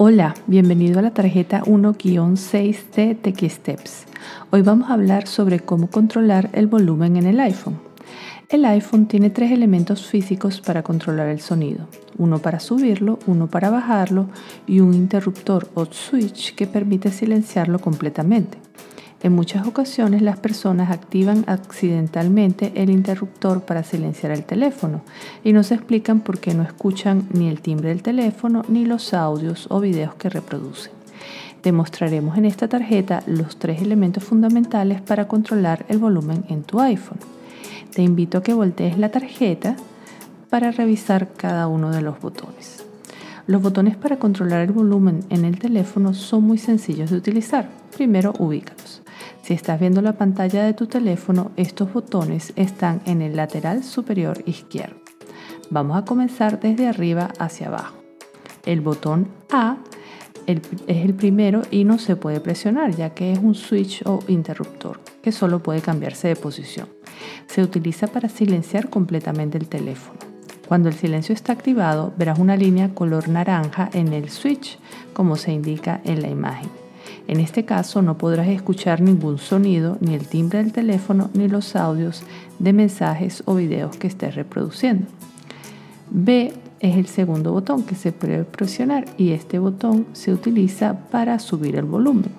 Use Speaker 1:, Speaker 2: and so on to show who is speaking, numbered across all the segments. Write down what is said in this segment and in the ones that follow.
Speaker 1: Hola, bienvenido a la tarjeta 1-6 de TechSteps. Hoy vamos a hablar sobre cómo controlar el volumen en el iPhone. El iPhone tiene tres elementos físicos para controlar el sonido. Uno para subirlo, uno para bajarlo y un interruptor o switch que permite silenciarlo completamente. En muchas ocasiones las personas activan accidentalmente el interruptor para silenciar el teléfono y no se explican por qué no escuchan ni el timbre del teléfono ni los audios o videos que reproducen. Demostraremos en esta tarjeta los tres elementos fundamentales para controlar el volumen en tu iPhone. Te invito a que voltees la tarjeta para revisar cada uno de los botones. Los botones para controlar el volumen en el teléfono son muy sencillos de utilizar. Primero, ubícalos. Si estás viendo la pantalla de tu teléfono, estos botones están en el lateral superior izquierdo. Vamos a comenzar desde arriba hacia abajo. El botón A es el primero y no se puede presionar ya que es un switch o interruptor que solo puede cambiarse de posición. Se utiliza para silenciar completamente el teléfono. Cuando el silencio está activado, verás una línea color naranja en el switch, como se indica en la imagen. En este caso no podrás escuchar ningún sonido, ni el timbre del teléfono, ni los audios de mensajes o videos que estés reproduciendo. B es el segundo botón que se puede presionar y este botón se utiliza para subir el volumen.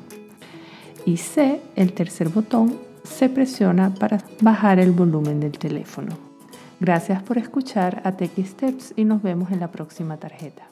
Speaker 1: Y C, el tercer botón, se presiona para bajar el volumen del teléfono. Gracias por escuchar a Tech Steps y nos vemos en la próxima tarjeta.